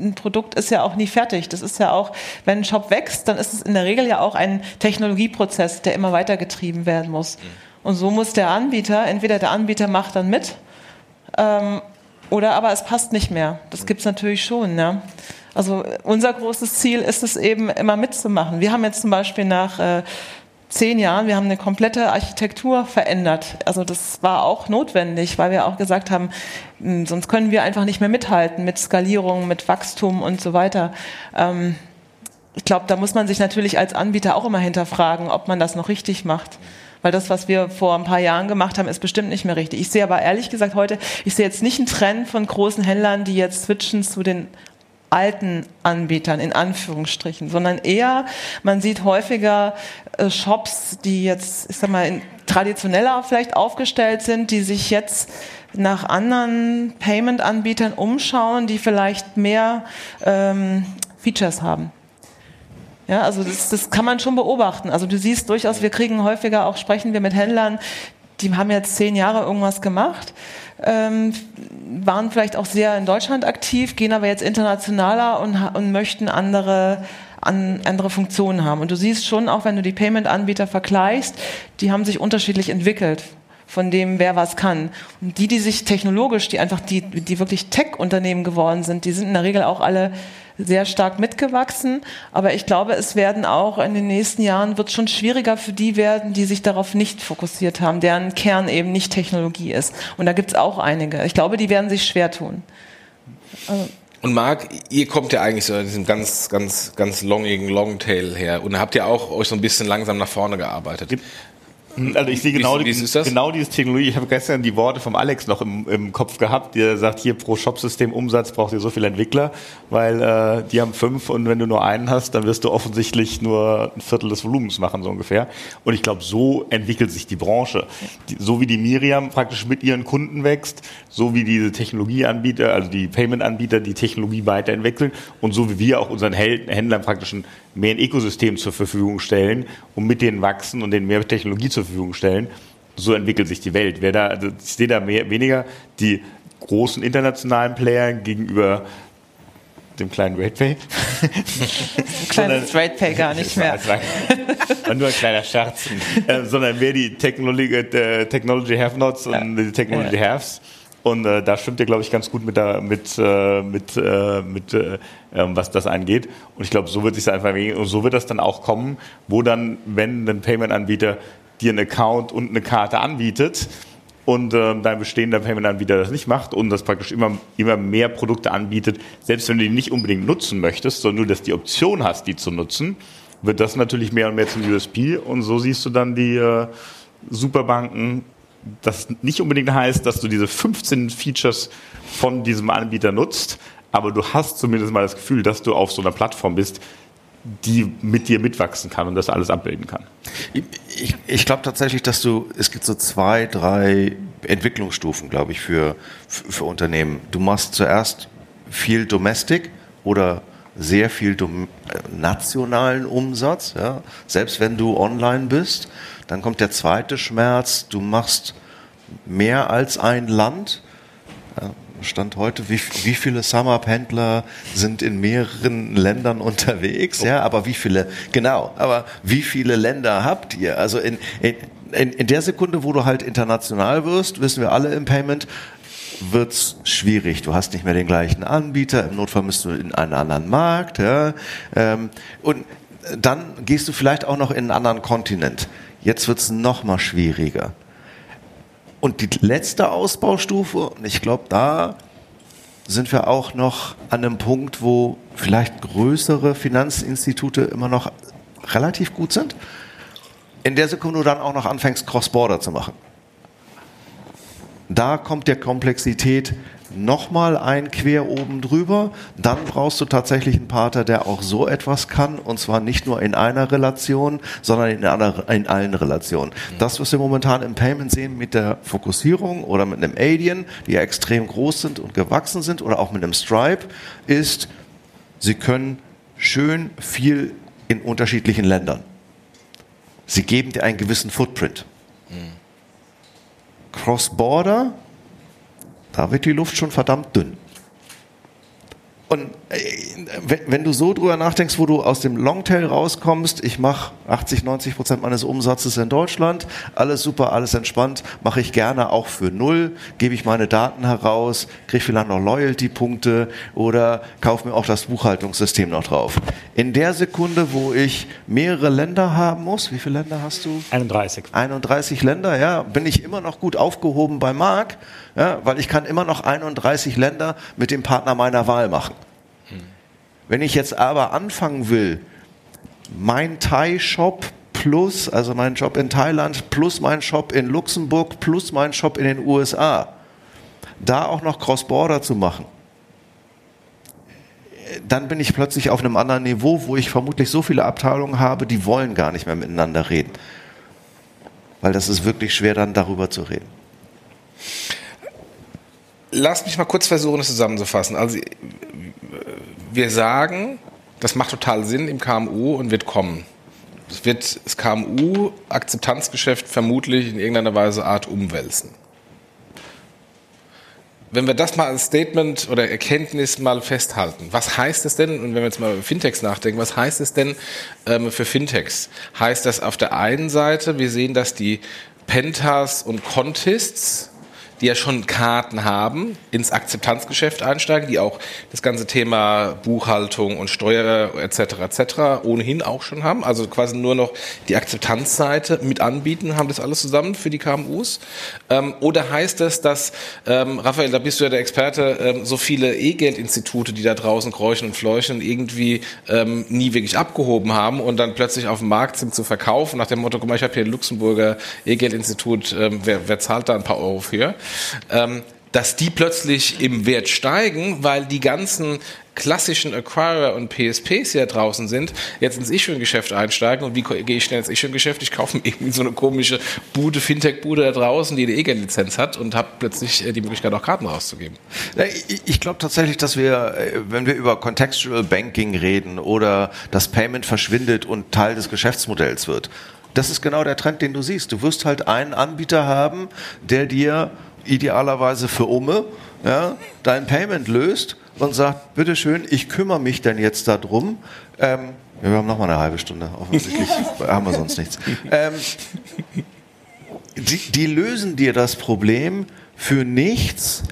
ein Produkt ist ja auch nie fertig. Das ist ja auch, wenn ein Shop wächst, dann ist es in der Regel ja auch ein Technologieprozess, der immer weitergetrieben werden muss. Und so muss der Anbieter, entweder der Anbieter macht dann mit, ähm, oder aber es passt nicht mehr. Das gibt's natürlich schon. Ja. Also unser großes Ziel ist es eben immer mitzumachen. Wir haben jetzt zum Beispiel nach äh, zehn Jahren, wir haben eine komplette Architektur verändert. Also das war auch notwendig, weil wir auch gesagt haben, hm, sonst können wir einfach nicht mehr mithalten mit Skalierung, mit Wachstum und so weiter. Ähm, ich glaube, da muss man sich natürlich als Anbieter auch immer hinterfragen, ob man das noch richtig macht. Weil das, was wir vor ein paar Jahren gemacht haben, ist bestimmt nicht mehr richtig. Ich sehe aber ehrlich gesagt heute, ich sehe jetzt nicht einen Trend von großen Händlern, die jetzt switchen zu den alten Anbietern in Anführungsstrichen, sondern eher, man sieht häufiger äh, Shops, die jetzt, ich sag mal, traditioneller vielleicht aufgestellt sind, die sich jetzt nach anderen Payment-Anbietern umschauen, die vielleicht mehr ähm, Features haben. Ja, also das, das kann man schon beobachten. Also du siehst durchaus, wir kriegen häufiger auch, sprechen wir mit Händlern, die haben jetzt zehn Jahre irgendwas gemacht, ähm, waren vielleicht auch sehr in Deutschland aktiv, gehen aber jetzt internationaler und, und möchten andere an andere Funktionen haben. Und du siehst schon, auch wenn du die Payment-Anbieter vergleichst, die haben sich unterschiedlich entwickelt von dem, wer was kann. Und die, die sich technologisch, die einfach die, die wirklich Tech-Unternehmen geworden sind, die sind in der Regel auch alle sehr stark mitgewachsen. Aber ich glaube, es werden auch in den nächsten Jahren wird schon schwieriger für die werden, die sich darauf nicht fokussiert haben, deren Kern eben nicht Technologie ist. Und da gibt es auch einige. Ich glaube, die werden sich schwer tun. Also und Marc, ihr kommt ja eigentlich so in diesem ganz, ganz, ganz longigen Longtail her und habt ja auch euch so ein bisschen langsam nach vorne gearbeitet. Also ich sehe genau, wie, wie genau diese Technologie. Ich habe gestern die Worte vom Alex noch im, im Kopf gehabt, der sagt, hier pro Shopsystem Umsatz braucht ihr so viele Entwickler, weil äh, die haben fünf und wenn du nur einen hast, dann wirst du offensichtlich nur ein Viertel des Volumens machen, so ungefähr. Und ich glaube, so entwickelt sich die Branche. Die, so wie die Miriam praktisch mit ihren Kunden wächst, so wie diese Technologieanbieter, also die Payment-Anbieter die Technologie weiterentwickeln und so wie wir auch unseren Händlern praktisch ein mehr ein Ökosystem zur Verfügung stellen und mit denen wachsen und denen mehr Technologie zur Verfügung stellen. So entwickelt sich die Welt. Wer da, also ich sehe da mehr, weniger die großen internationalen Player gegenüber dem kleinen RatePay. Kleines RatePay gar nicht mehr. War nur ein kleiner Scherz. äh, sondern wer die Technology, äh, Technology Have-Nots und ja. die Technology ja. Haves. Und äh, da stimmt ihr, glaube ich, ganz gut mit, der, mit, äh, mit, äh, mit äh, ähm, was das angeht. Und ich glaube, so wird sich einfach und so wird das dann auch kommen, wo dann, wenn ein Payment-Anbieter dir einen Account und eine Karte anbietet und äh, dein bestehender Payment-Anbieter das nicht macht und das praktisch immer, immer mehr Produkte anbietet, selbst wenn du die nicht unbedingt nutzen möchtest, sondern nur, dass die Option hast, die zu nutzen, wird das natürlich mehr und mehr zum USP und so siehst du dann die äh, Superbanken, das nicht unbedingt heißt, dass du diese 15 Features von diesem Anbieter nutzt, aber du hast zumindest mal das Gefühl, dass du auf so einer Plattform bist, die mit dir mitwachsen kann und das alles abbilden kann. Ich, ich, glaube tatsächlich, dass du, es gibt so zwei, drei Entwicklungsstufen, glaube ich, für, für, Unternehmen. Du machst zuerst viel Domestic oder sehr viel nationalen Umsatz, ja? selbst wenn du online bist. Dann kommt der zweite Schmerz, du machst mehr als ein Land. Stand heute, wie, wie viele Summer-Pendler sind in mehreren Ländern unterwegs? Ja, aber wie viele, genau, aber wie viele Länder habt ihr? Also in, in, in der Sekunde, wo du halt international wirst, wissen wir alle im Payment, wird's schwierig. Du hast nicht mehr den gleichen Anbieter. Im Notfall bist du in einen anderen Markt. Ja. Ähm, und dann gehst du vielleicht auch noch in einen anderen Kontinent. Jetzt wird's noch mal schwieriger. Und die letzte Ausbaustufe, und ich glaube, da sind wir auch noch an einem Punkt, wo vielleicht größere Finanzinstitute immer noch relativ gut sind. In der Sekunde du dann auch noch anfängst, Cross-Border zu machen. Da kommt der Komplexität nochmal ein quer oben drüber. Dann brauchst du tatsächlich einen Partner, der auch so etwas kann. Und zwar nicht nur in einer Relation, sondern in, einer, in allen Relationen. Das, was wir momentan im Payment sehen mit der Fokussierung oder mit einem Adyen, die ja extrem groß sind und gewachsen sind, oder auch mit einem Stripe, ist, sie können schön viel in unterschiedlichen Ländern. Sie geben dir einen gewissen Footprint. Cross-Border, da wird die Luft schon verdammt dünn. Und wenn du so drüber nachdenkst, wo du aus dem Longtail rauskommst, ich mache 80, 90 Prozent meines Umsatzes in Deutschland, alles super, alles entspannt, mache ich gerne auch für null, gebe ich meine Daten heraus, kriege vielleicht noch Loyalty-Punkte oder kaufe mir auch das Buchhaltungssystem noch drauf. In der Sekunde, wo ich mehrere Länder haben muss, wie viele Länder hast du? 31. 31 Länder, ja, bin ich immer noch gut aufgehoben bei Mark, ja, weil ich kann immer noch 31 Länder mit dem Partner meiner Wahl machen. Wenn ich jetzt aber anfangen will, mein Thai-Shop plus, also mein Job in Thailand, plus mein Shop in Luxemburg, plus mein Shop in den USA, da auch noch Cross-Border zu machen, dann bin ich plötzlich auf einem anderen Niveau, wo ich vermutlich so viele Abteilungen habe, die wollen gar nicht mehr miteinander reden. Weil das ist wirklich schwer, dann darüber zu reden. Lass mich mal kurz versuchen, das zusammenzufassen. Also wir sagen, das macht total Sinn im KMU und wird kommen. Es wird das KMU-Akzeptanzgeschäft vermutlich in irgendeiner Weise Art umwälzen. Wenn wir das mal als Statement oder Erkenntnis mal festhalten, was heißt es denn, und wenn wir jetzt mal über Fintechs nachdenken, was heißt es denn ähm, für Fintechs? Heißt das auf der einen Seite, wir sehen, dass die Pentas und Contists die ja schon Karten haben, ins Akzeptanzgeschäft einsteigen, die auch das ganze Thema Buchhaltung und Steuer etc. etc. ohnehin auch schon haben, also quasi nur noch die Akzeptanzseite mit anbieten, haben das alles zusammen für die KMUs? Ähm, oder heißt es, dass, ähm, Raphael, da bist du ja der Experte, ähm, so viele E-Geld-Institute, die da draußen kräuchen und fleuchen, irgendwie ähm, nie wirklich abgehoben haben und dann plötzlich auf dem Markt sind zu verkaufen, nach dem Motto, guck mal, ich habe hier ein Luxemburger E-Geld-Institut, ähm, wer, wer zahlt da ein paar Euro für? ähm, dass die plötzlich im Wert steigen, weil die ganzen klassischen Acquirer und PSPs, die da draußen sind, jetzt ins Issuing-Geschäft einsteigen. Und wie gehe ich schnell ins Issuing-Geschäft? Ich kaufe mir irgendwie so eine komische Bude, Fintech-Bude da draußen, die eine EGEL-Lizenz hat und habe plötzlich äh, die Möglichkeit, auch Karten rauszugeben. Ich glaube tatsächlich, dass wir, äh, wenn wir über Contextual Banking reden oder das Payment verschwindet und Teil des Geschäftsmodells wird, das ist genau der Trend, den du siehst. Du wirst halt einen Anbieter haben, der dir idealerweise für Umme ja, dein Payment löst und sagt, bitteschön, ich kümmere mich denn jetzt darum. Ähm, wir haben noch mal eine halbe Stunde, offensichtlich haben wir sonst nichts. Ähm, die, die lösen dir das Problem für nichts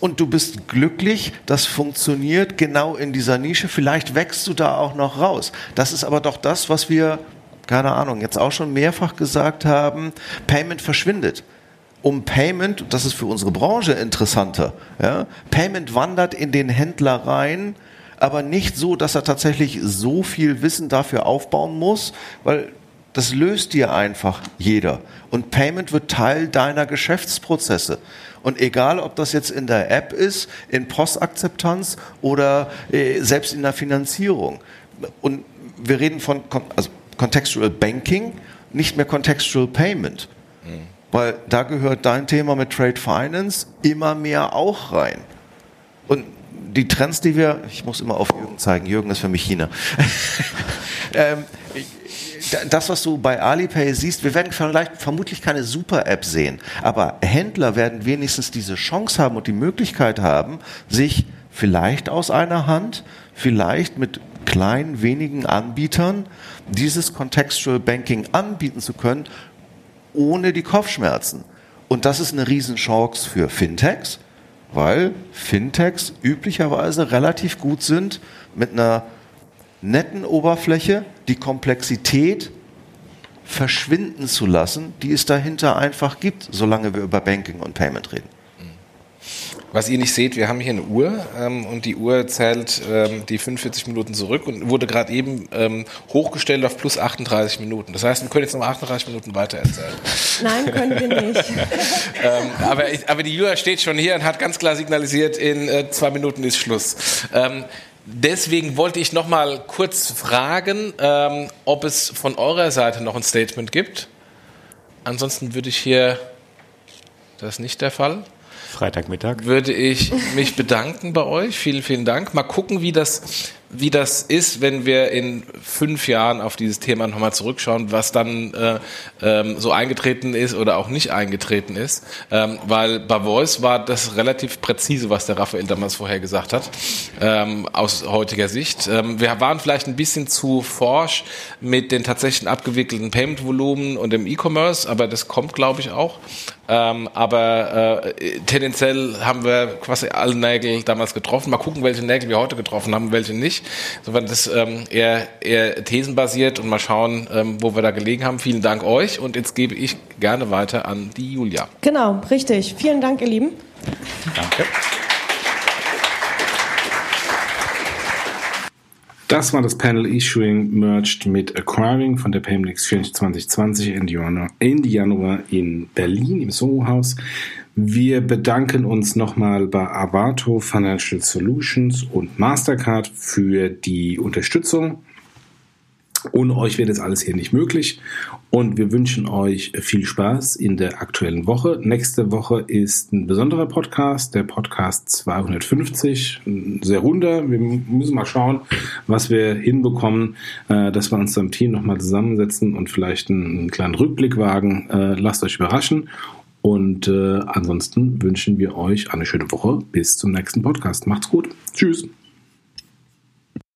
und du bist glücklich, das funktioniert genau in dieser Nische, vielleicht wächst du da auch noch raus. Das ist aber doch das, was wir, keine Ahnung, jetzt auch schon mehrfach gesagt haben, Payment verschwindet um Payment, das ist für unsere Branche interessanter, ja, Payment wandert in den Händler rein, aber nicht so, dass er tatsächlich so viel Wissen dafür aufbauen muss, weil das löst dir einfach jeder. Und Payment wird Teil deiner Geschäftsprozesse. Und egal, ob das jetzt in der App ist, in Postakzeptanz oder äh, selbst in der Finanzierung. Und wir reden von also Contextual Banking, nicht mehr Contextual Payment. Mhm. Weil da gehört dein Thema mit Trade Finance immer mehr auch rein. Und die Trends, die wir, ich muss immer auf Jürgen zeigen, Jürgen ist für mich China. ähm, das, was du bei Alipay siehst, wir werden vielleicht vermutlich keine Super-App sehen, aber Händler werden wenigstens diese Chance haben und die Möglichkeit haben, sich vielleicht aus einer Hand, vielleicht mit kleinen, wenigen Anbietern dieses Contextual Banking anbieten zu können, ohne die Kopfschmerzen. Und das ist eine Riesenchance für Fintechs, weil Fintechs üblicherweise relativ gut sind mit einer netten Oberfläche, die Komplexität verschwinden zu lassen, die es dahinter einfach gibt, solange wir über Banking und Payment reden. Was ihr nicht seht, wir haben hier eine Uhr ähm, und die Uhr zählt ähm, die 45 Minuten zurück und wurde gerade eben ähm, hochgestellt auf plus 38 Minuten. Das heißt, wir können jetzt noch 38 Minuten weiter erzählen. Nein, können wir nicht. Ähm, aber, aber die Uhr steht schon hier und hat ganz klar signalisiert, in äh, zwei Minuten ist Schluss. Ähm, deswegen wollte ich noch mal kurz fragen, ähm, ob es von eurer Seite noch ein Statement gibt. Ansonsten würde ich hier, das ist nicht der Fall. Freitagmittag. Würde ich mich bedanken bei euch. Vielen, vielen Dank. Mal gucken, wie das wie das ist, wenn wir in fünf Jahren auf dieses Thema nochmal zurückschauen, was dann äh, ähm, so eingetreten ist oder auch nicht eingetreten ist. Ähm, weil bei Voice war das relativ präzise, was der Raphael damals vorher gesagt hat, ähm, aus heutiger Sicht. Ähm, wir waren vielleicht ein bisschen zu forsch mit den tatsächlichen abgewickelten Payment-Volumen und dem E-Commerce, aber das kommt, glaube ich, auch. Ähm, aber äh, tendenziell haben wir quasi alle Nägel damals getroffen. Mal gucken, welche Nägel wir heute getroffen haben, welche nicht. Insofern das ähm, eher, eher thesenbasiert und mal schauen, ähm, wo wir da gelegen haben. Vielen Dank euch und jetzt gebe ich gerne weiter an die Julia. Genau, richtig. Vielen Dank, ihr Lieben. Danke. Das war das Panel Issuing Merged mit Acquiring von der Payment Exchange 2020 Ende Ende Januar in Berlin im Soho-Haus. Wir bedanken uns nochmal bei Avato Financial Solutions und Mastercard für die Unterstützung. Ohne euch wäre das alles hier nicht möglich. Und wir wünschen euch viel Spaß in der aktuellen Woche. Nächste Woche ist ein besonderer Podcast, der Podcast 250. Sehr runder. Wir müssen mal schauen, was wir hinbekommen, äh, dass wir uns beim Team nochmal zusammensetzen und vielleicht einen kleinen Rückblick wagen. Äh, lasst euch überraschen. Und äh, ansonsten wünschen wir euch eine schöne Woche. Bis zum nächsten Podcast. Macht's gut. Tschüss.